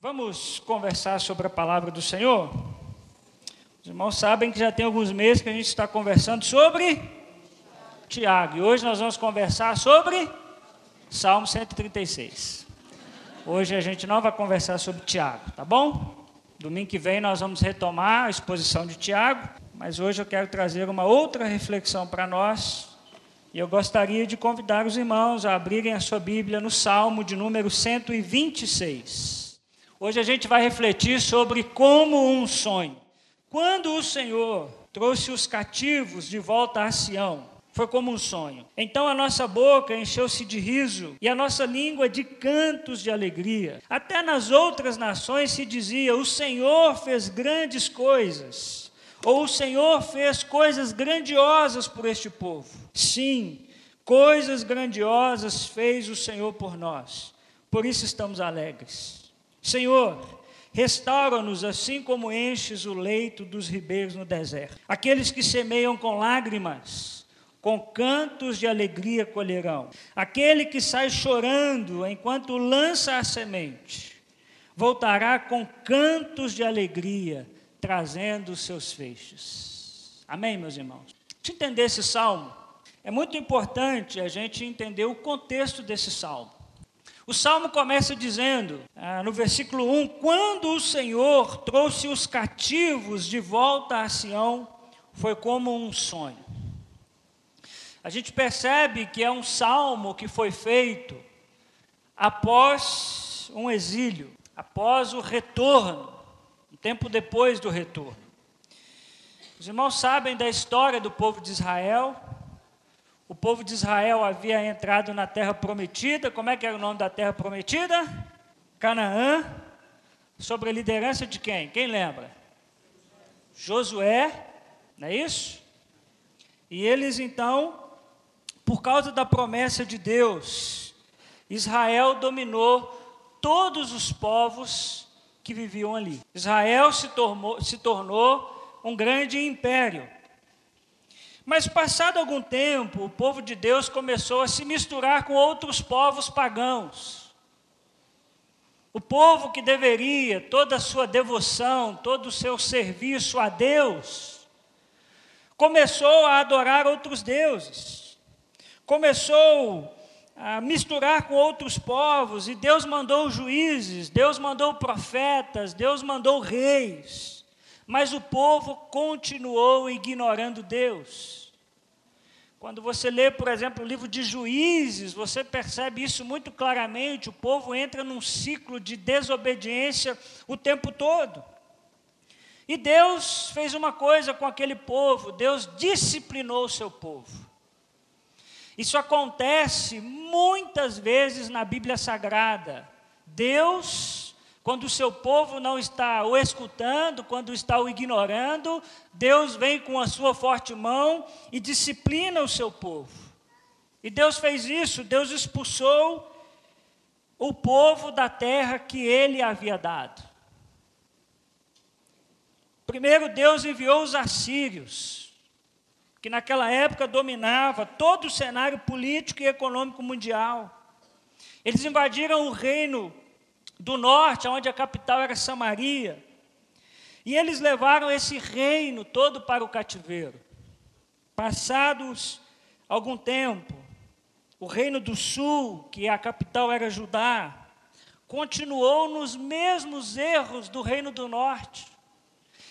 Vamos conversar sobre a palavra do Senhor? Os irmãos sabem que já tem alguns meses que a gente está conversando sobre Tiago. E hoje nós vamos conversar sobre Salmo 136. Hoje a gente não vai conversar sobre Tiago, tá bom? Domingo que vem nós vamos retomar a exposição de Tiago, mas hoje eu quero trazer uma outra reflexão para nós. E eu gostaria de convidar os irmãos a abrirem a sua Bíblia no Salmo de número 126. Hoje a gente vai refletir sobre como um sonho. Quando o Senhor trouxe os cativos de volta a Sião, foi como um sonho. Então a nossa boca encheu-se de riso e a nossa língua de cantos de alegria. Até nas outras nações se dizia: O Senhor fez grandes coisas, ou o Senhor fez coisas grandiosas por este povo. Sim, coisas grandiosas fez o Senhor por nós. Por isso estamos alegres. Senhor, Restaura-nos assim como enches o leito dos ribeiros no deserto. Aqueles que semeiam com lágrimas, com cantos de alegria colherão. Aquele que sai chorando enquanto lança a semente, voltará com cantos de alegria, trazendo os seus feixes. Amém, meus irmãos? Para entender esse salmo, é muito importante a gente entender o contexto desse salmo. O salmo começa dizendo, ah, no versículo 1: Quando o Senhor trouxe os cativos de volta a Sião, foi como um sonho. A gente percebe que é um salmo que foi feito após um exílio, após o retorno, um tempo depois do retorno. Os irmãos sabem da história do povo de Israel. O povo de Israel havia entrado na terra prometida. Como é que era o nome da terra prometida? Canaã. Sob a liderança de quem? Quem lembra? Josué, não é isso? E eles então por causa da promessa de Deus, Israel dominou todos os povos que viviam ali. Israel se tornou, se tornou um grande império. Mas, passado algum tempo, o povo de Deus começou a se misturar com outros povos pagãos. O povo que deveria toda a sua devoção, todo o seu serviço a Deus, começou a adorar outros deuses começou a misturar com outros povos, e Deus mandou juízes, Deus mandou profetas, Deus mandou reis, mas o povo continuou ignorando Deus. Quando você lê, por exemplo, o livro de Juízes, você percebe isso muito claramente. O povo entra num ciclo de desobediência o tempo todo. E Deus fez uma coisa com aquele povo: Deus disciplinou o seu povo. Isso acontece muitas vezes na Bíblia Sagrada. Deus, quando o seu povo não está o escutando, quando está o ignorando, Deus vem com a sua forte mão e disciplina o seu povo. E Deus fez isso, Deus expulsou o povo da terra que ele havia dado. Primeiro, Deus enviou os assírios que naquela época dominava todo o cenário político e econômico mundial. Eles invadiram o reino do norte, onde a capital era Samaria, e eles levaram esse reino todo para o cativeiro. Passados algum tempo, o reino do sul, que a capital era Judá, continuou nos mesmos erros do reino do norte.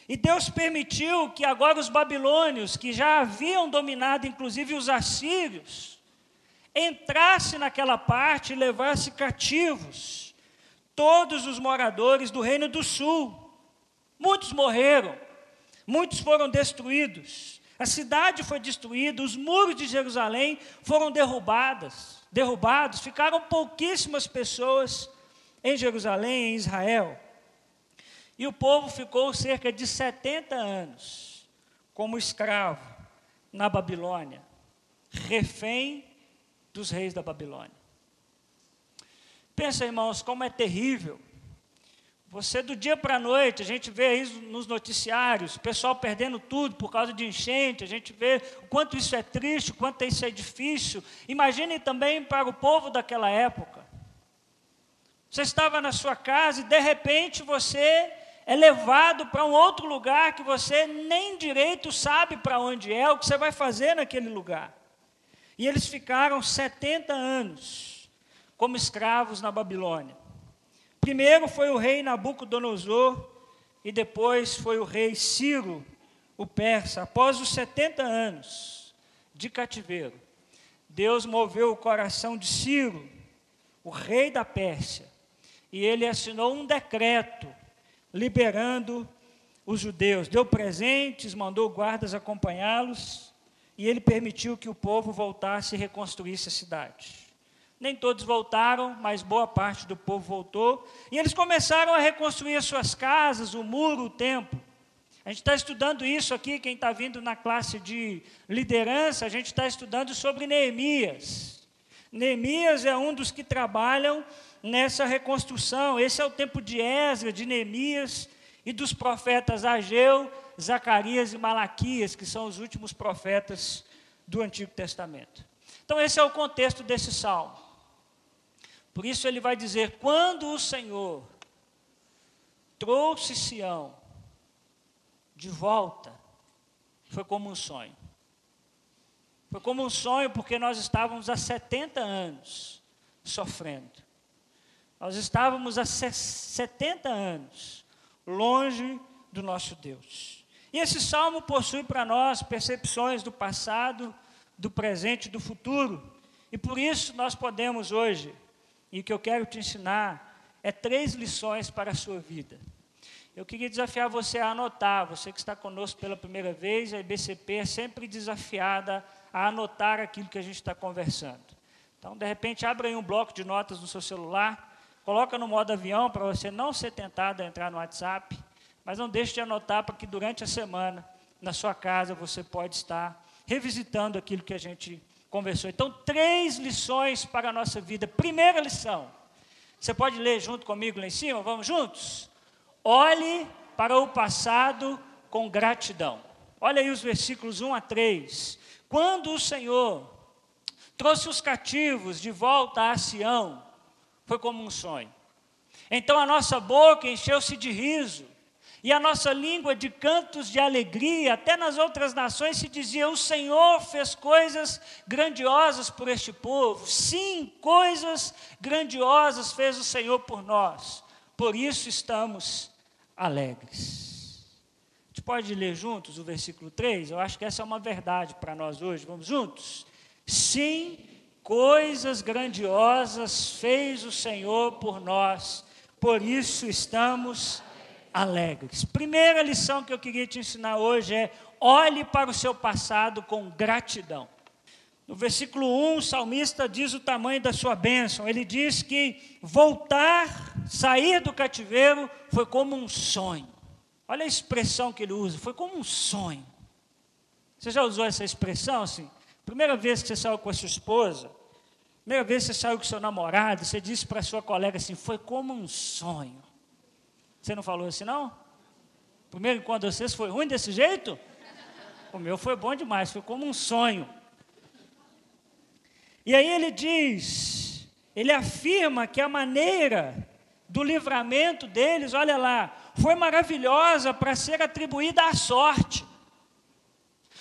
E Deus permitiu que agora os babilônios, que já haviam dominado inclusive os assírios, entrassem naquela parte e levassem cativos todos os moradores do reino do sul. Muitos morreram, muitos foram destruídos. A cidade foi destruída, os muros de Jerusalém foram derrubados, derrubados, ficaram pouquíssimas pessoas em Jerusalém, em Israel. E o povo ficou cerca de 70 anos como escravo na Babilônia, refém dos reis da Babilônia. Pensa, irmãos, como é terrível. Você do dia para a noite, a gente vê isso nos noticiários, o pessoal perdendo tudo por causa de enchente, a gente vê o quanto isso é triste, o quanto isso é difícil. Imaginem também para o povo daquela época. Você estava na sua casa e de repente você é levado para um outro lugar que você nem direito sabe para onde é, o que você vai fazer naquele lugar. E eles ficaram 70 anos como escravos na Babilônia. Primeiro foi o rei Nabucodonosor e depois foi o rei Ciro, o persa. Após os 70 anos de cativeiro, Deus moveu o coração de Ciro, o rei da Pérsia, e ele assinou um decreto liberando os judeus. Deu presentes, mandou guardas acompanhá-los e ele permitiu que o povo voltasse e reconstruísse a cidade. Nem todos voltaram, mas boa parte do povo voltou. E eles começaram a reconstruir as suas casas, o muro, o templo. A gente está estudando isso aqui, quem está vindo na classe de liderança, a gente está estudando sobre Neemias. Neemias é um dos que trabalham nessa reconstrução. Esse é o tempo de Esdras, de Neemias e dos profetas Ageu, Zacarias e Malaquias, que são os últimos profetas do Antigo Testamento. Então, esse é o contexto desse salmo. Por isso, ele vai dizer: quando o Senhor trouxe Sião de volta, foi como um sonho. Foi como um sonho porque nós estávamos há 70 anos sofrendo. Nós estávamos há 70 anos longe do nosso Deus. E esse salmo possui para nós percepções do passado, do presente e do futuro. E por isso nós podemos hoje, e o que eu quero te ensinar, é três lições para a sua vida. Eu queria desafiar você a anotar, você que está conosco pela primeira vez, a IBCP é sempre desafiada a anotar aquilo que a gente está conversando. Então, de repente, abra aí um bloco de notas no seu celular, Coloca no modo avião para você não ser tentado a entrar no WhatsApp, mas não deixe de anotar para que durante a semana, na sua casa, você pode estar revisitando aquilo que a gente conversou. Então, três lições para a nossa vida. Primeira lição. Você pode ler junto comigo lá em cima? Vamos juntos? Olhe para o passado com gratidão. Olha aí os versículos 1 a 3. Quando o Senhor trouxe os cativos de volta a Sião, foi como um sonho. Então a nossa boca encheu-se de riso, e a nossa língua de cantos de alegria, até nas outras nações se dizia: O Senhor fez coisas grandiosas por este povo. Sim, coisas grandiosas fez o Senhor por nós. Por isso estamos alegres. A gente pode ler juntos o versículo 3? Eu acho que essa é uma verdade para nós hoje. Vamos juntos? Sim, Coisas grandiosas fez o Senhor por nós, por isso estamos alegres. Primeira lição que eu queria te ensinar hoje é: olhe para o seu passado com gratidão. No versículo 1, o salmista diz o tamanho da sua bênção. Ele diz que voltar, sair do cativeiro, foi como um sonho. Olha a expressão que ele usa: foi como um sonho. Você já usou essa expressão assim? Primeira vez que você saiu com a sua esposa, primeira vez que você saiu com seu namorado, você disse para sua colega assim: foi como um sonho. Você não falou assim, não? Primeiro enquanto vocês foi ruim desse jeito? O meu foi bom demais, foi como um sonho. E aí ele diz, ele afirma que a maneira do livramento deles, olha lá, foi maravilhosa para ser atribuída à sorte.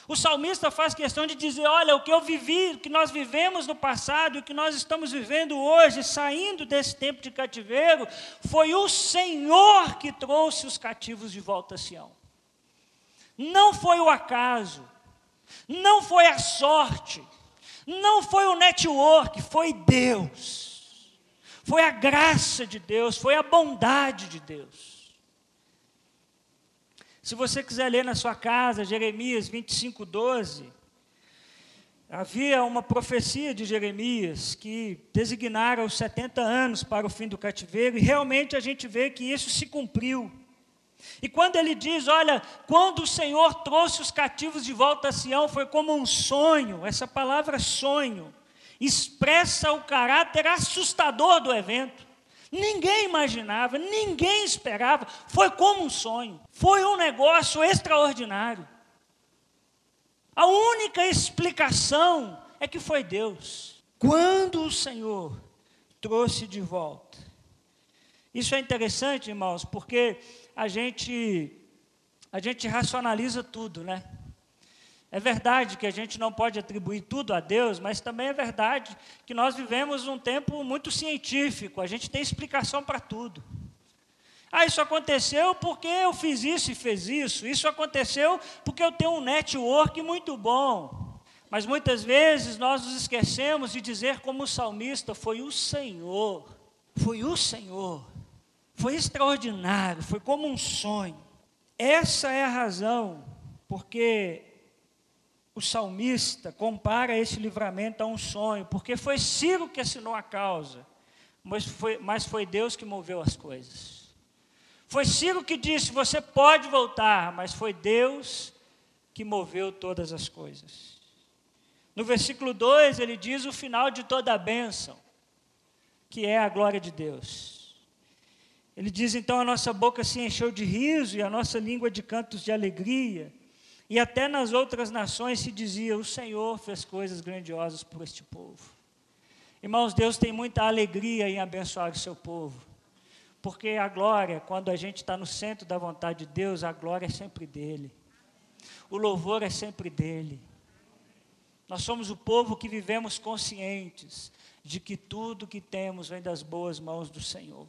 O salmista faz questão de dizer: olha, o que eu vivi, o que nós vivemos no passado o que nós estamos vivendo hoje, saindo desse tempo de cativeiro, foi o Senhor que trouxe os cativos de volta a Sião. Não foi o acaso, não foi a sorte, não foi o network, foi Deus. Foi a graça de Deus, foi a bondade de Deus. Se você quiser ler na sua casa, Jeremias 25, 12, havia uma profecia de Jeremias que designara os 70 anos para o fim do cativeiro, e realmente a gente vê que isso se cumpriu. E quando ele diz, olha, quando o Senhor trouxe os cativos de volta a Sião, foi como um sonho, essa palavra sonho, expressa o caráter assustador do evento. Ninguém imaginava, ninguém esperava, foi como um sonho, foi um negócio extraordinário. A única explicação é que foi Deus. Quando o Senhor trouxe de volta, Isso é interessante, irmãos, porque a gente a gente racionaliza tudo, né? É verdade que a gente não pode atribuir tudo a Deus, mas também é verdade que nós vivemos um tempo muito científico, a gente tem explicação para tudo. Ah, isso aconteceu porque eu fiz isso e fez isso. Isso aconteceu porque eu tenho um network muito bom. Mas muitas vezes nós nos esquecemos de dizer, como o salmista: foi o Senhor, foi o Senhor, foi extraordinário, foi como um sonho. Essa é a razão porque o salmista compara esse livramento a um sonho, porque foi Ciro que assinou a causa, mas foi, mas foi Deus que moveu as coisas. Foi Ciro que disse: Você pode voltar, mas foi Deus que moveu todas as coisas. No versículo 2, ele diz o final de toda a bênção, que é a glória de Deus. Ele diz: Então a nossa boca se encheu de riso e a nossa língua de cantos de alegria. E até nas outras nações se dizia: o Senhor fez coisas grandiosas por este povo. Irmãos, Deus tem muita alegria em abençoar o seu povo. Porque a glória, quando a gente está no centro da vontade de Deus, a glória é sempre dele. O louvor é sempre dele. Nós somos o povo que vivemos conscientes de que tudo que temos vem das boas mãos do Senhor.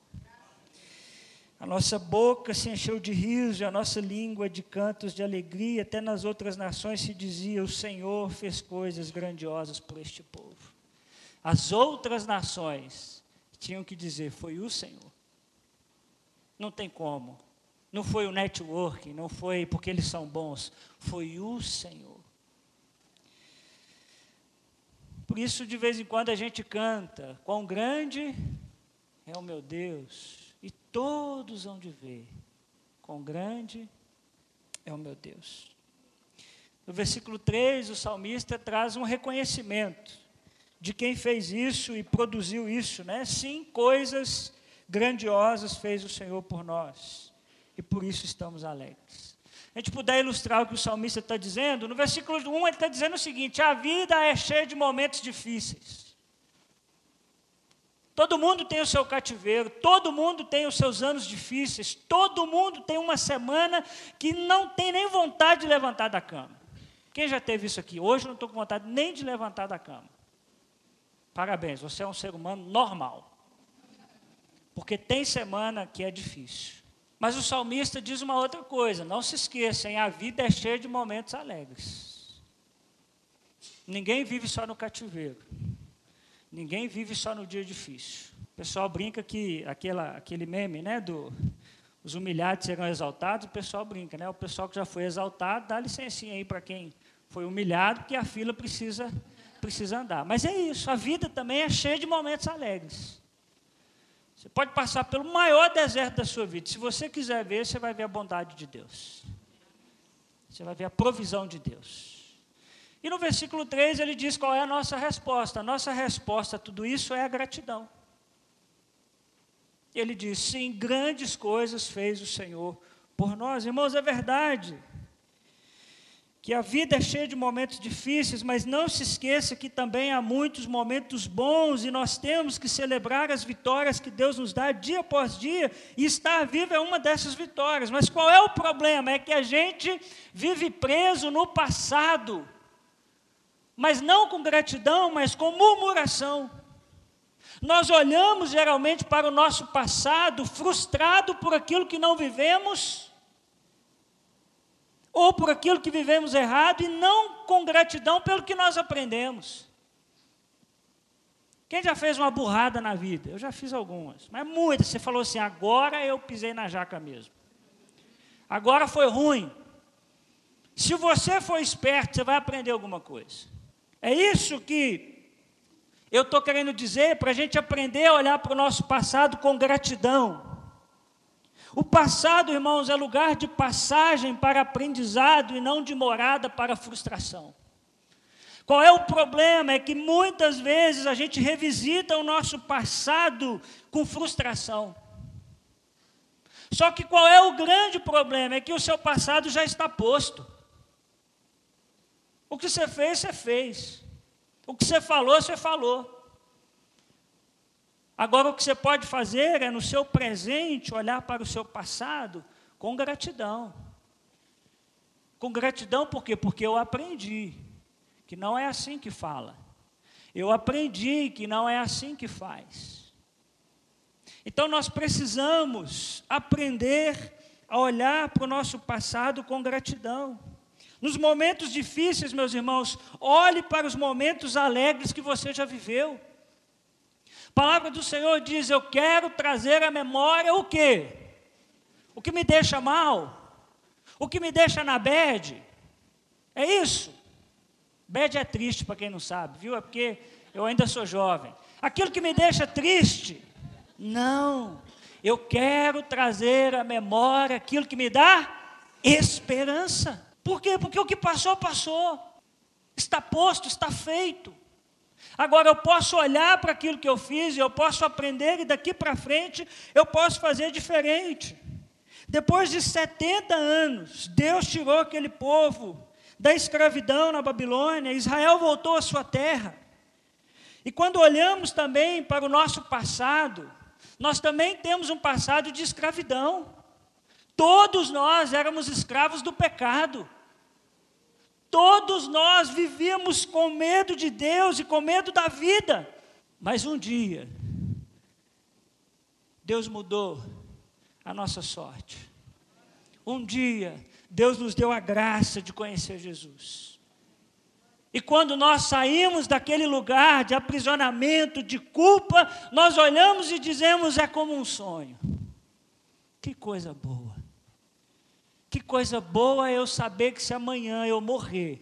A nossa boca se encheu de riso, a nossa língua de cantos de alegria, até nas outras nações se dizia: O Senhor fez coisas grandiosas por este povo. As outras nações tinham que dizer: Foi o Senhor. Não tem como. Não foi o networking, não foi porque eles são bons, foi o Senhor. Por isso, de vez em quando, a gente canta: Quão grande é o meu Deus e todos hão de ver quão grande é o meu Deus. No versículo 3, o salmista traz um reconhecimento de quem fez isso e produziu isso, né? Sim, coisas grandiosas fez o Senhor por nós, e por isso estamos alegres. A gente puder ilustrar o que o salmista está dizendo, no versículo 1 ele está dizendo o seguinte: a vida é cheia de momentos difíceis. Todo mundo tem o seu cativeiro, todo mundo tem os seus anos difíceis, todo mundo tem uma semana que não tem nem vontade de levantar da cama. Quem já teve isso aqui? Hoje eu não estou com vontade nem de levantar da cama. Parabéns, você é um ser humano normal. Porque tem semana que é difícil. Mas o salmista diz uma outra coisa: não se esqueçam, a vida é cheia de momentos alegres. Ninguém vive só no cativeiro. Ninguém vive só no dia difícil. O pessoal brinca que aquela, aquele meme, né, do os humilhados serão exaltados, o pessoal brinca, né? O pessoal que já foi exaltado, dá licencinha aí para quem foi humilhado, porque a fila precisa precisa andar. Mas é isso, a vida também é cheia de momentos alegres. Você pode passar pelo maior deserto da sua vida. Se você quiser ver, você vai ver a bondade de Deus. Você vai ver a provisão de Deus. E no versículo 3 ele diz qual é a nossa resposta. A nossa resposta a tudo isso é a gratidão. Ele diz: sim, grandes coisas fez o Senhor por nós. Irmãos, é verdade que a vida é cheia de momentos difíceis, mas não se esqueça que também há muitos momentos bons e nós temos que celebrar as vitórias que Deus nos dá dia após dia, e estar vivo é uma dessas vitórias. Mas qual é o problema? É que a gente vive preso no passado mas não com gratidão, mas com murmuração. Nós olhamos geralmente para o nosso passado frustrado por aquilo que não vivemos, ou por aquilo que vivemos errado, e não com gratidão pelo que nós aprendemos. Quem já fez uma burrada na vida? Eu já fiz algumas, mas muitas. Você falou assim: agora eu pisei na jaca mesmo. Agora foi ruim. Se você for esperto, você vai aprender alguma coisa. É isso que eu estou querendo dizer para a gente aprender a olhar para o nosso passado com gratidão. O passado, irmãos, é lugar de passagem para aprendizado e não de morada para frustração. Qual é o problema? É que muitas vezes a gente revisita o nosso passado com frustração. Só que qual é o grande problema? É que o seu passado já está posto. O que você fez, você fez. O que você falou, você falou. Agora, o que você pode fazer é, no seu presente, olhar para o seu passado com gratidão. Com gratidão, por quê? Porque eu aprendi que não é assim que fala. Eu aprendi que não é assim que faz. Então, nós precisamos aprender a olhar para o nosso passado com gratidão. Nos momentos difíceis, meus irmãos, olhe para os momentos alegres que você já viveu. A palavra do Senhor diz: Eu quero trazer à memória o quê? O que me deixa mal, o que me deixa na bed. É isso. Bed é triste para quem não sabe, viu? É porque eu ainda sou jovem. Aquilo que me deixa triste, não. Eu quero trazer à memória aquilo que me dá esperança. Por quê? Porque o que passou, passou. Está posto, está feito. Agora eu posso olhar para aquilo que eu fiz, eu posso aprender e daqui para frente eu posso fazer diferente. Depois de 70 anos, Deus tirou aquele povo da escravidão na Babilônia, Israel voltou à sua terra. E quando olhamos também para o nosso passado, nós também temos um passado de escravidão. Todos nós éramos escravos do pecado. Todos nós vivíamos com medo de Deus e com medo da vida. Mas um dia, Deus mudou a nossa sorte. Um dia, Deus nos deu a graça de conhecer Jesus. E quando nós saímos daquele lugar de aprisionamento, de culpa, nós olhamos e dizemos: é como um sonho. Que coisa boa. Que coisa boa eu saber que se amanhã eu morrer,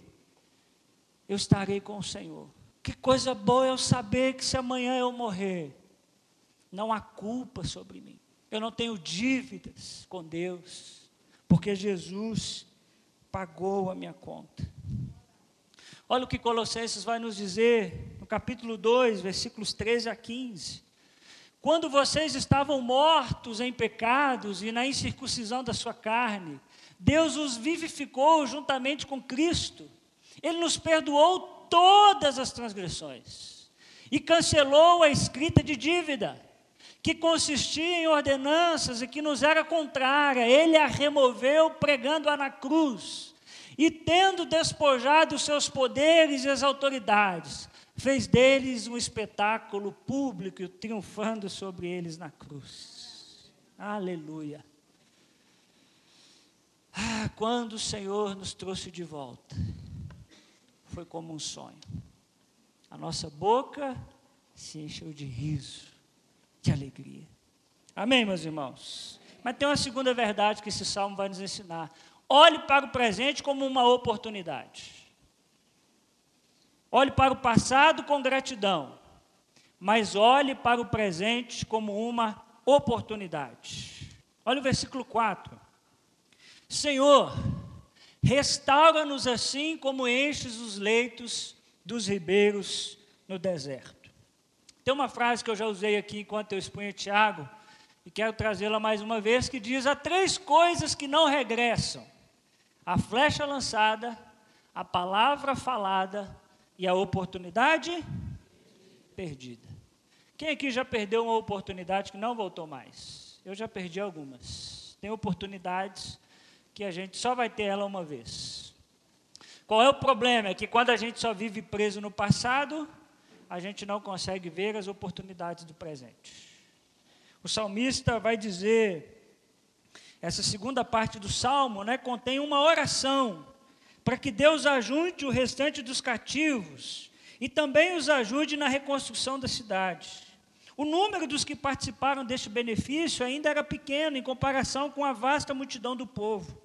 eu estarei com o Senhor. Que coisa boa eu saber que se amanhã eu morrer, não há culpa sobre mim. Eu não tenho dívidas com Deus, porque Jesus pagou a minha conta. Olha o que Colossenses vai nos dizer no capítulo 2, versículos 13 a 15. Quando vocês estavam mortos em pecados e na incircuncisão da sua carne, Deus os vivificou juntamente com Cristo. Ele nos perdoou todas as transgressões e cancelou a escrita de dívida, que consistia em ordenanças e que nos era contrária. Ele a removeu pregando-a na cruz. E tendo despojado os seus poderes e as autoridades, fez deles um espetáculo público, triunfando sobre eles na cruz. Aleluia. Ah, quando o Senhor nos trouxe de volta, foi como um sonho. A nossa boca se encheu de riso, de alegria. Amém, meus irmãos? Mas tem uma segunda verdade que esse salmo vai nos ensinar. Olhe para o presente como uma oportunidade. Olhe para o passado com gratidão, mas olhe para o presente como uma oportunidade. Olha o versículo 4. Senhor, restaura-nos assim como enches os leitos dos ribeiros no deserto. Tem uma frase que eu já usei aqui enquanto eu expunha Tiago, e quero trazê-la mais uma vez, que diz: há três coisas que não regressam: a flecha lançada, a palavra falada e a oportunidade perdida. Quem aqui já perdeu uma oportunidade que não voltou mais? Eu já perdi algumas. Tem oportunidades que a gente só vai ter ela uma vez. Qual é o problema? É que quando a gente só vive preso no passado, a gente não consegue ver as oportunidades do presente. O salmista vai dizer, essa segunda parte do salmo, né, contém uma oração para que Deus ajude o restante dos cativos e também os ajude na reconstrução da cidade. O número dos que participaram deste benefício ainda era pequeno em comparação com a vasta multidão do povo.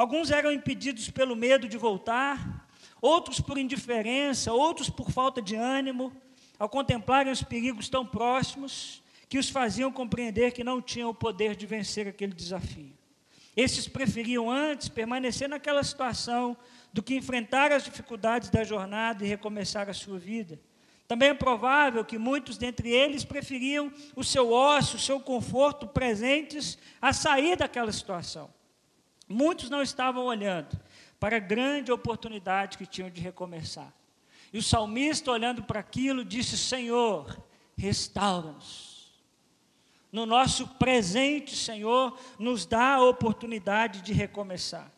Alguns eram impedidos pelo medo de voltar, outros por indiferença, outros por falta de ânimo, ao contemplarem os perigos tão próximos que os faziam compreender que não tinham o poder de vencer aquele desafio. Esses preferiam antes permanecer naquela situação do que enfrentar as dificuldades da jornada e recomeçar a sua vida. Também é provável que muitos dentre eles preferiam o seu ócio, o seu conforto presentes a sair daquela situação. Muitos não estavam olhando para a grande oportunidade que tinham de recomeçar. E o salmista, olhando para aquilo, disse: Senhor, restaura-nos. no nosso presente, Senhor, nos dá a oportunidade de recomeçar.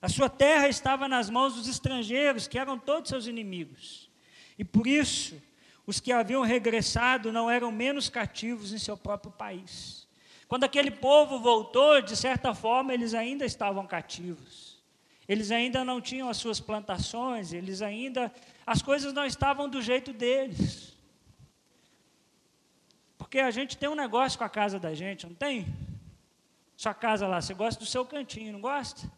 A sua terra estava nas mãos dos estrangeiros, que eram todos seus inimigos. E por isso, os que haviam regressado não eram menos cativos em seu próprio país. Quando aquele povo voltou, de certa forma, eles ainda estavam cativos. Eles ainda não tinham as suas plantações, eles ainda. As coisas não estavam do jeito deles. Porque a gente tem um negócio com a casa da gente, não tem? Sua casa lá, você gosta do seu cantinho, não gosta?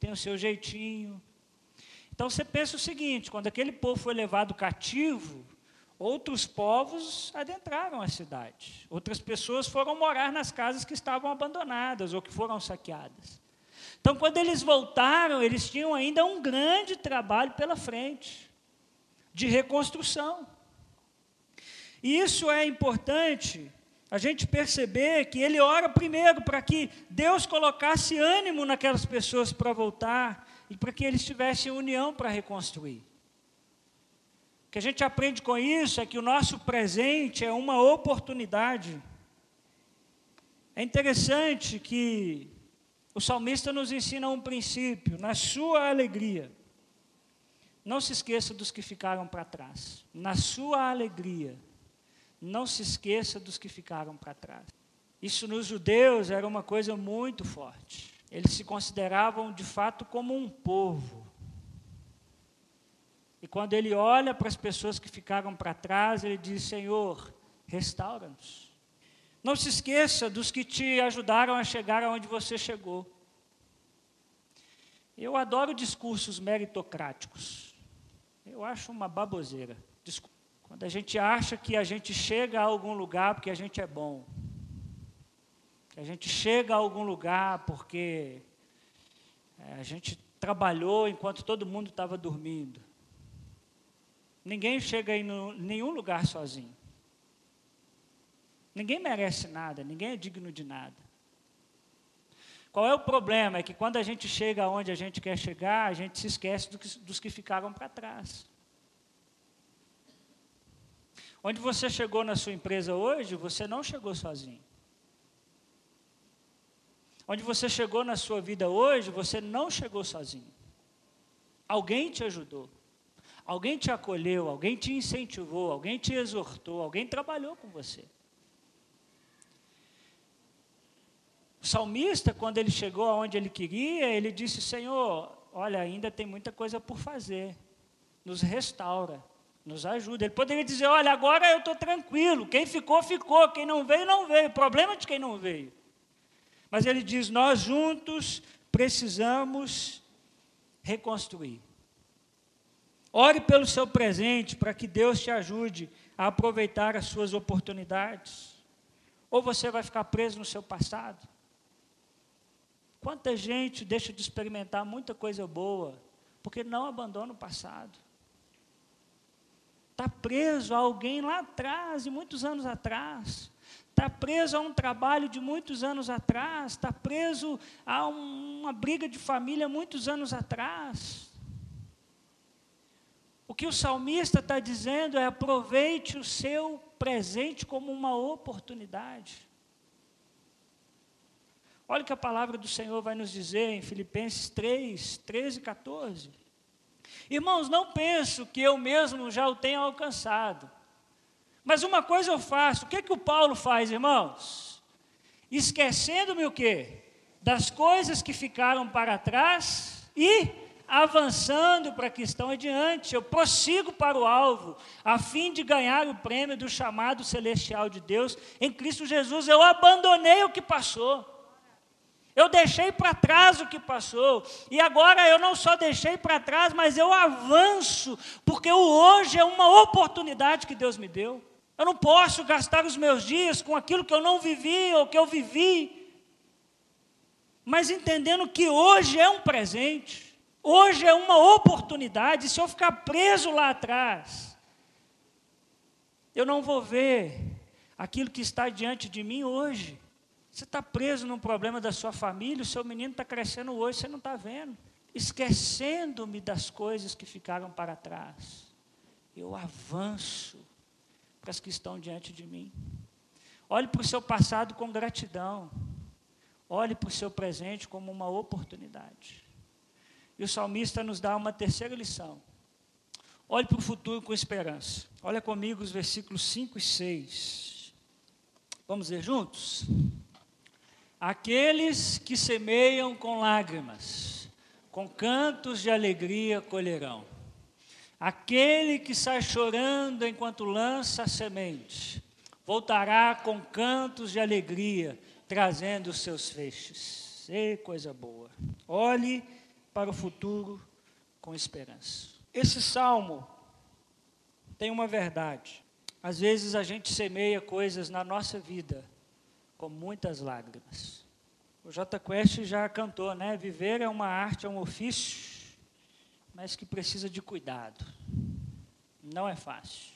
Tem o seu jeitinho. Então você pensa o seguinte: quando aquele povo foi levado cativo, outros povos adentraram a cidade. Outras pessoas foram morar nas casas que estavam abandonadas ou que foram saqueadas. Então, quando eles voltaram, eles tinham ainda um grande trabalho pela frente de reconstrução. E isso é importante a gente perceber que ele ora primeiro para que Deus colocasse ânimo naquelas pessoas para voltar e para que eles tivessem união para reconstruir. Que a gente aprende com isso é que o nosso presente é uma oportunidade. É interessante que o salmista nos ensina um princípio, na sua alegria. Não se esqueça dos que ficaram para trás. Na sua alegria, não se esqueça dos que ficaram para trás. Isso nos judeus era uma coisa muito forte. Eles se consideravam de fato como um povo. E quando ele olha para as pessoas que ficaram para trás, ele diz: Senhor, restaura-nos. Não se esqueça dos que te ajudaram a chegar aonde você chegou. Eu adoro discursos meritocráticos. Eu acho uma baboseira. Quando a gente acha que a gente chega a algum lugar porque a gente é bom. Que a gente chega a algum lugar porque é, a gente trabalhou enquanto todo mundo estava dormindo. Ninguém chega em nenhum lugar sozinho. Ninguém merece nada, ninguém é digno de nada. Qual é o problema? É que quando a gente chega aonde a gente quer chegar, a gente se esquece dos que ficaram para trás. Onde você chegou na sua empresa hoje, você não chegou sozinho. Onde você chegou na sua vida hoje, você não chegou sozinho. Alguém te ajudou. Alguém te acolheu, alguém te incentivou, alguém te exortou, alguém trabalhou com você. O salmista, quando ele chegou aonde ele queria, ele disse: Senhor, olha, ainda tem muita coisa por fazer, nos restaura. Nos ajuda. Ele poderia dizer: olha, agora eu estou tranquilo. Quem ficou, ficou. Quem não veio, não veio. Problema de quem não veio. Mas ele diz: nós juntos precisamos reconstruir. Ore pelo seu presente para que Deus te ajude a aproveitar as suas oportunidades. Ou você vai ficar preso no seu passado. Quanta gente deixa de experimentar muita coisa boa porque não abandona o passado. Está preso a alguém lá atrás, de muitos anos atrás. Está preso a um trabalho de muitos anos atrás. Está preso a um, uma briga de família muitos anos atrás. O que o salmista está dizendo é: aproveite o seu presente como uma oportunidade. Olha o que a palavra do Senhor vai nos dizer em Filipenses 3, 13 e 14. Irmãos, não penso que eu mesmo já o tenha alcançado. Mas uma coisa eu faço, o que, que o Paulo faz, irmãos? Esquecendo-me o quê? Das coisas que ficaram para trás e avançando para que estão adiante. Eu prossigo para o alvo, a fim de ganhar o prêmio do chamado celestial de Deus. Em Cristo Jesus, eu abandonei o que passou. Eu deixei para trás o que passou. E agora eu não só deixei para trás, mas eu avanço, porque o hoje é uma oportunidade que Deus me deu. Eu não posso gastar os meus dias com aquilo que eu não vivi ou que eu vivi. Mas entendendo que hoje é um presente, hoje é uma oportunidade. Se eu ficar preso lá atrás, eu não vou ver aquilo que está diante de mim hoje. Você está preso num problema da sua família, o seu menino está crescendo hoje, você não está vendo. Esquecendo-me das coisas que ficaram para trás. Eu avanço para as que estão diante de mim. Olhe para o seu passado com gratidão. Olhe para o seu presente como uma oportunidade. E o salmista nos dá uma terceira lição. Olhe para o futuro com esperança. Olha comigo os versículos 5 e 6. Vamos ler juntos? Aqueles que semeiam com lágrimas, com cantos de alegria colherão. Aquele que sai chorando enquanto lança a semente, voltará com cantos de alegria, trazendo os seus feixes. E coisa boa. Olhe para o futuro com esperança. Esse salmo tem uma verdade. Às vezes a gente semeia coisas na nossa vida com muitas lágrimas. O J Quest já cantou, né? Viver é uma arte, é um ofício, mas que precisa de cuidado. Não é fácil.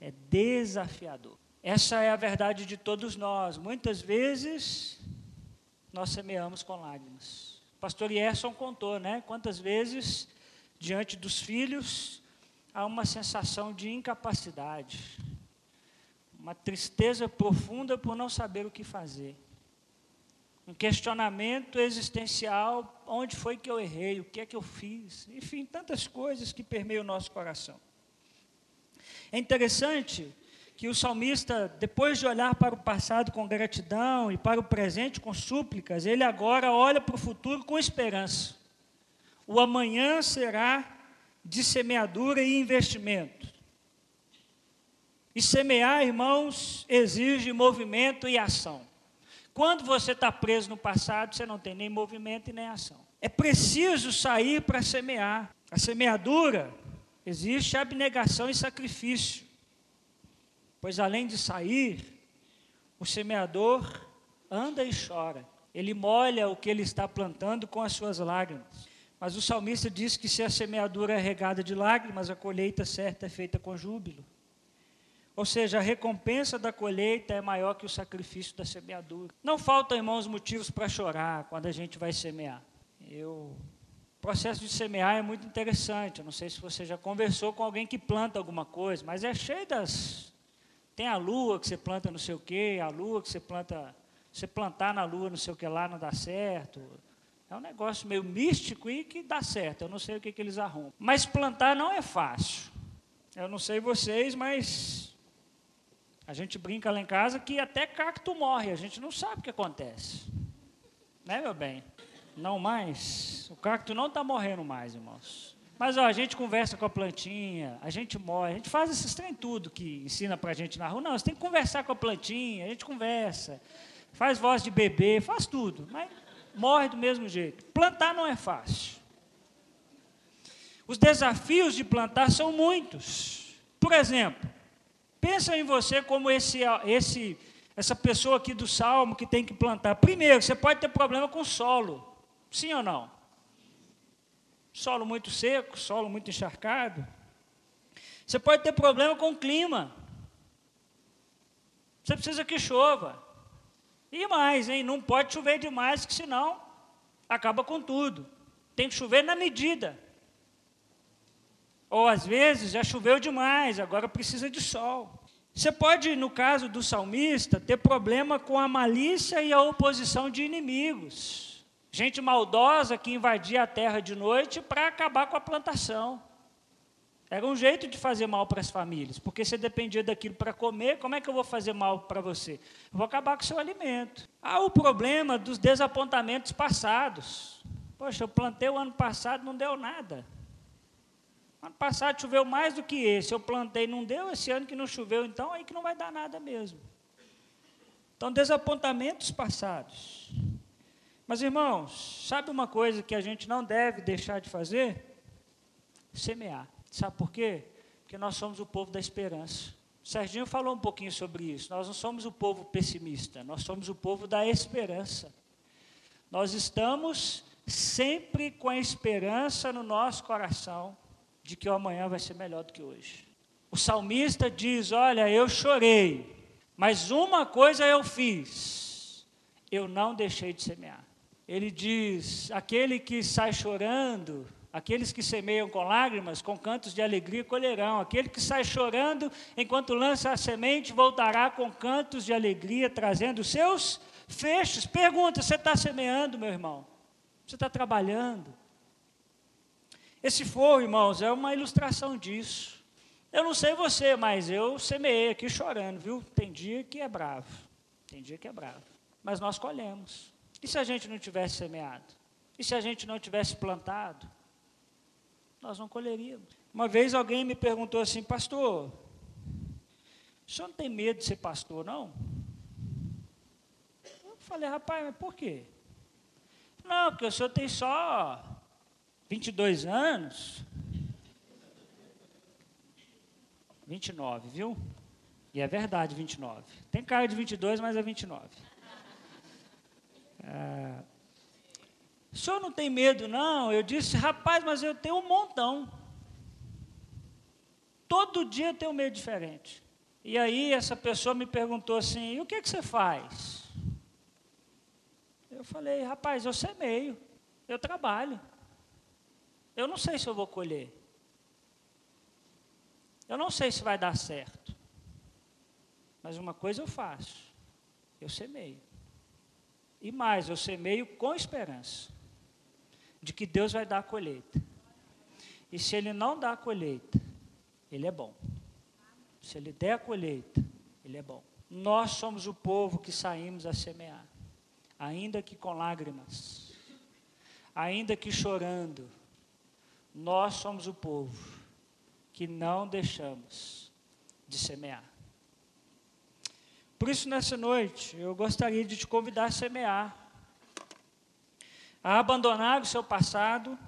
É desafiador. Essa é a verdade de todos nós. Muitas vezes nós semeamos com lágrimas. Pastor Yerson contou, né? Quantas vezes diante dos filhos há uma sensação de incapacidade, uma tristeza profunda por não saber o que fazer. Um questionamento existencial: onde foi que eu errei? O que é que eu fiz? Enfim, tantas coisas que permeiam o nosso coração. É interessante que o salmista, depois de olhar para o passado com gratidão e para o presente com súplicas, ele agora olha para o futuro com esperança. O amanhã será de semeadura e investimento. E semear, irmãos, exige movimento e ação. Quando você está preso no passado, você não tem nem movimento e nem ação. É preciso sair para semear. A semeadura existe abnegação e sacrifício. Pois além de sair, o semeador anda e chora. Ele molha o que ele está plantando com as suas lágrimas. Mas o salmista diz que se a semeadura é regada de lágrimas, a colheita certa é feita com júbilo. Ou seja, a recompensa da colheita é maior que o sacrifício da semeadura. Não faltam, irmãos, motivos para chorar quando a gente vai semear. Eu... O processo de semear é muito interessante. Eu não sei se você já conversou com alguém que planta alguma coisa, mas é cheio das. Tem a lua que você planta não sei o quê, a lua que você planta. Você plantar na lua não sei o que lá não dá certo. É um negócio meio místico e que dá certo. Eu não sei o que, que eles arrumam. Mas plantar não é fácil. Eu não sei vocês, mas a gente brinca lá em casa que até cacto morre. A gente não sabe o que acontece. Né, meu bem? Não mais. O cacto não está morrendo mais, irmãos. Mas ó, a gente conversa com a plantinha, a gente morre, a gente faz esses trem tudo que ensina para a gente na rua. Não, você tem que conversar com a plantinha, a gente conversa, faz voz de bebê, faz tudo. Mas morre do mesmo jeito. Plantar não é fácil. Os desafios de plantar são muitos. Por exemplo, pensa em você como esse, esse, essa pessoa aqui do salmo que tem que plantar. Primeiro, você pode ter problema com o solo. Sim ou não? Solo muito seco, solo muito encharcado. Você pode ter problema com o clima. Você precisa que chova. E mais, hein? Não pode chover demais, que senão acaba com tudo. Tem que chover na medida. Ou às vezes já choveu demais, agora precisa de sol. Você pode, no caso do salmista, ter problema com a malícia e a oposição de inimigos. Gente maldosa que invadia a terra de noite para acabar com a plantação. Era um jeito de fazer mal para as famílias, porque você dependia daquilo para comer, como é que eu vou fazer mal para você? Eu vou acabar com o seu alimento. Há o problema dos desapontamentos passados. Poxa, eu plantei o ano passado, não deu nada. Ano passado choveu mais do que esse, eu plantei, não deu, esse ano que não choveu, então aí que não vai dar nada mesmo. Então, desapontamentos passados. Mas, irmãos, sabe uma coisa que a gente não deve deixar de fazer? Semear. Sabe por quê? Porque nós somos o povo da esperança. O Serginho falou um pouquinho sobre isso. Nós não somos o povo pessimista, nós somos o povo da esperança. Nós estamos sempre com a esperança no nosso coração de que o amanhã vai ser melhor do que hoje. O salmista diz: Olha, eu chorei, mas uma coisa eu fiz: eu não deixei de semear. Ele diz: aquele que sai chorando Aqueles que semeiam com lágrimas, com cantos de alegria colherão. Aquele que sai chorando enquanto lança a semente, voltará com cantos de alegria, trazendo seus fechos. Pergunta: você está semeando, meu irmão? Você está trabalhando? Esse fogo, irmãos, é uma ilustração disso. Eu não sei você, mas eu semeei aqui chorando, viu? Tem dia que é bravo, tem dia que é bravo. Mas nós colhemos. E se a gente não tivesse semeado? E se a gente não tivesse plantado? nós não colheríamos. Uma vez alguém me perguntou assim, pastor, o senhor não tem medo de ser pastor, não? Eu falei, rapaz, mas por quê? Não, porque o senhor tem só 22 anos. 29, viu? E é verdade, 29. Tem cara de 22, mas é 29. É, o senhor não tem medo, não? Eu disse, rapaz, mas eu tenho um montão. Todo dia eu tenho um medo diferente. E aí essa pessoa me perguntou assim: e o que, que você faz? Eu falei, rapaz, eu semeio, eu trabalho. Eu não sei se eu vou colher. Eu não sei se vai dar certo. Mas uma coisa eu faço: eu semeio. E mais, eu semeio com esperança de que Deus vai dar a colheita. E se Ele não dá a colheita, Ele é bom. Se Ele der a colheita, Ele é bom. Nós somos o povo que saímos a semear, ainda que com lágrimas, ainda que chorando, nós somos o povo que não deixamos de semear. Por isso, nessa noite, eu gostaria de te convidar a semear a abandonar o seu passado,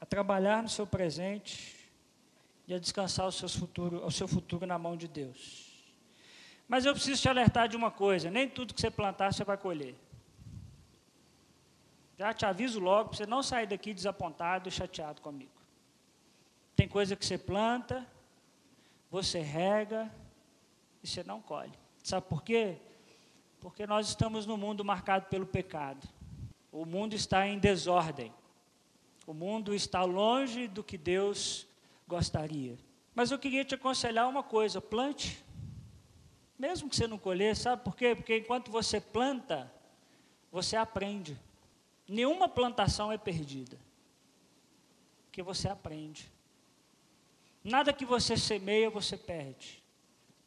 a trabalhar no seu presente e a descansar o seu futuro, o seu futuro na mão de Deus. Mas eu preciso te alertar de uma coisa: nem tudo que você plantar você vai colher. Já te aviso logo para você não sair daqui desapontado e chateado comigo. Tem coisa que você planta, você rega e você não colhe. Sabe por quê? Porque nós estamos num mundo marcado pelo pecado. O mundo está em desordem. O mundo está longe do que Deus gostaria. Mas eu queria te aconselhar uma coisa: plante. Mesmo que você não colher, sabe por quê? Porque enquanto você planta, você aprende. Nenhuma plantação é perdida. Porque você aprende. Nada que você semeia, você perde.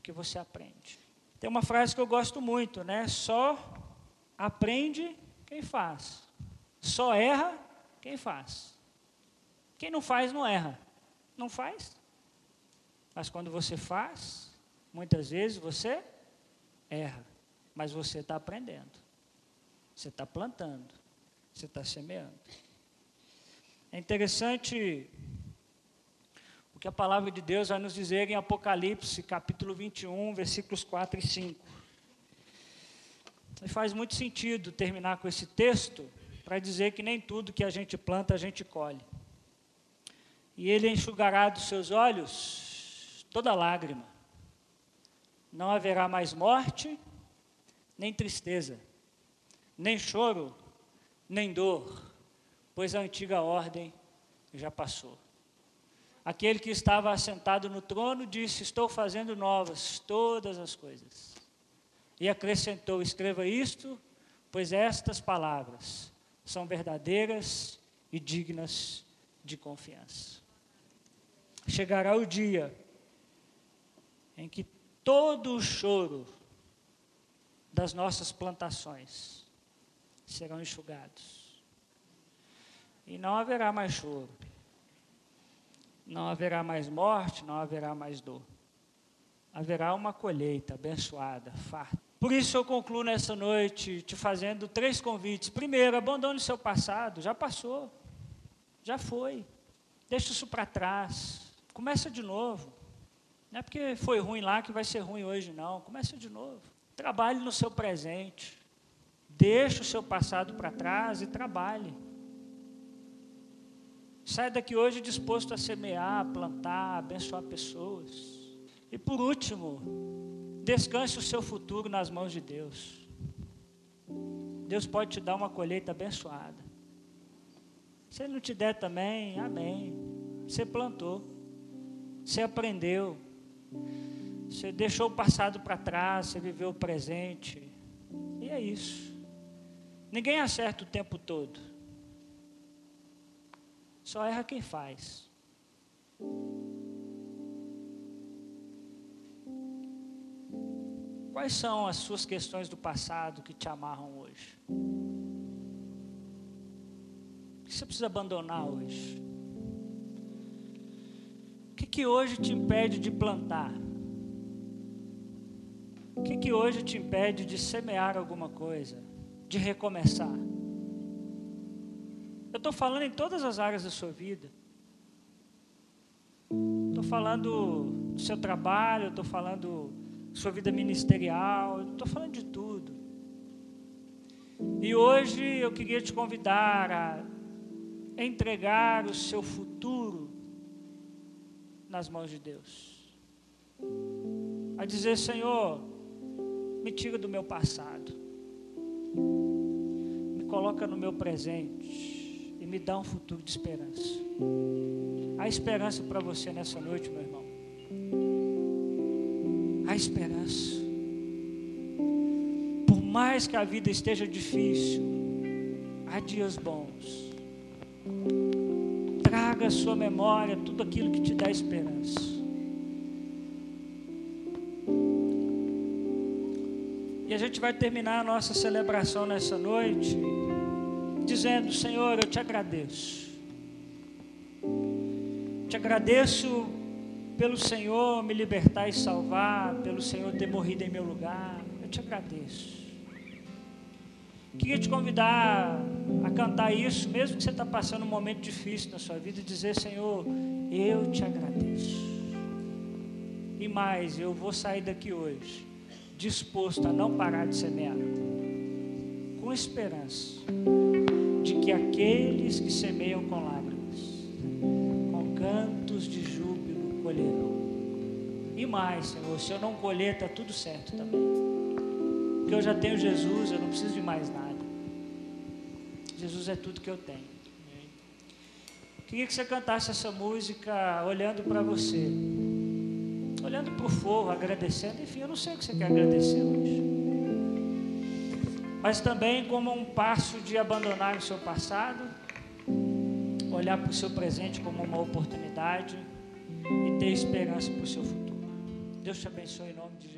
Porque você aprende. Tem uma frase que eu gosto muito, né? Só aprende quem faz. Só erra quem faz. Quem não faz, não erra. Não faz. Mas quando você faz, muitas vezes você erra. Mas você está aprendendo. Você está plantando. Você está semeando. É interessante que a palavra de Deus vai nos dizer em Apocalipse, capítulo 21, versículos 4 e 5. E faz muito sentido terminar com esse texto para dizer que nem tudo que a gente planta a gente colhe. E ele enxugará dos seus olhos toda lágrima. Não haverá mais morte, nem tristeza, nem choro, nem dor, pois a antiga ordem já passou. Aquele que estava assentado no trono disse: Estou fazendo novas todas as coisas. E acrescentou: Escreva isto, pois estas palavras são verdadeiras e dignas de confiança. Chegará o dia em que todo o choro das nossas plantações serão enxugados. E não haverá mais choro não haverá mais morte, não haverá mais dor. Haverá uma colheita abençoada, farta. Por isso eu concluo nessa noite te fazendo três convites. Primeiro, abandone o seu passado, já passou, já foi. Deixa isso para trás. Começa de novo. Não é porque foi ruim lá que vai ser ruim hoje, não. Começa de novo. Trabalhe no seu presente. Deixe o seu passado para trás e trabalhe. Sai daqui hoje disposto a semear, plantar, abençoar pessoas. E por último, descanse o seu futuro nas mãos de Deus. Deus pode te dar uma colheita abençoada. Se ele não te der também, amém. Você plantou, você aprendeu, você deixou o passado para trás, você viveu o presente. E é isso. Ninguém acerta o tempo todo. Só erra quem faz. Quais são as suas questões do passado que te amarram hoje? O que você precisa abandonar hoje? O que, que hoje te impede de plantar? O que, que hoje te impede de semear alguma coisa? De recomeçar? Eu estou falando em todas as áreas da sua vida. Estou falando do seu trabalho, estou falando da sua vida ministerial, estou falando de tudo. E hoje eu queria te convidar a entregar o seu futuro nas mãos de Deus. A dizer, Senhor, me tira do meu passado, me coloca no meu presente me dá um futuro de esperança. Há esperança para você nessa noite, meu irmão. Há esperança. Por mais que a vida esteja difícil, há dias bons. Traga à sua memória tudo aquilo que te dá esperança. E a gente vai terminar a nossa celebração nessa noite dizendo: Senhor, eu te agradeço. Te agradeço pelo Senhor me libertar e salvar, pelo Senhor ter morrido em meu lugar. Eu te agradeço. Queria te convidar a cantar isso, mesmo que você está passando um momento difícil na sua vida, e dizer: Senhor, eu te agradeço. E mais, eu vou sair daqui hoje disposto a não parar de semear, com esperança de que aqueles que semeiam com lágrimas, com cantos de júbilo colherão. E mais, Senhor, se eu não colher, está tudo certo também. Porque eu já tenho Jesus, eu não preciso de mais nada. Jesus é tudo que eu tenho. Queria que você cantasse essa música olhando para você, olhando para o fogo, agradecendo. Enfim, eu não sei o que você quer agradecer hoje mas também como um passo de abandonar o seu passado, olhar para o seu presente como uma oportunidade e ter esperança para o seu futuro. Deus te abençoe em nome de Jesus.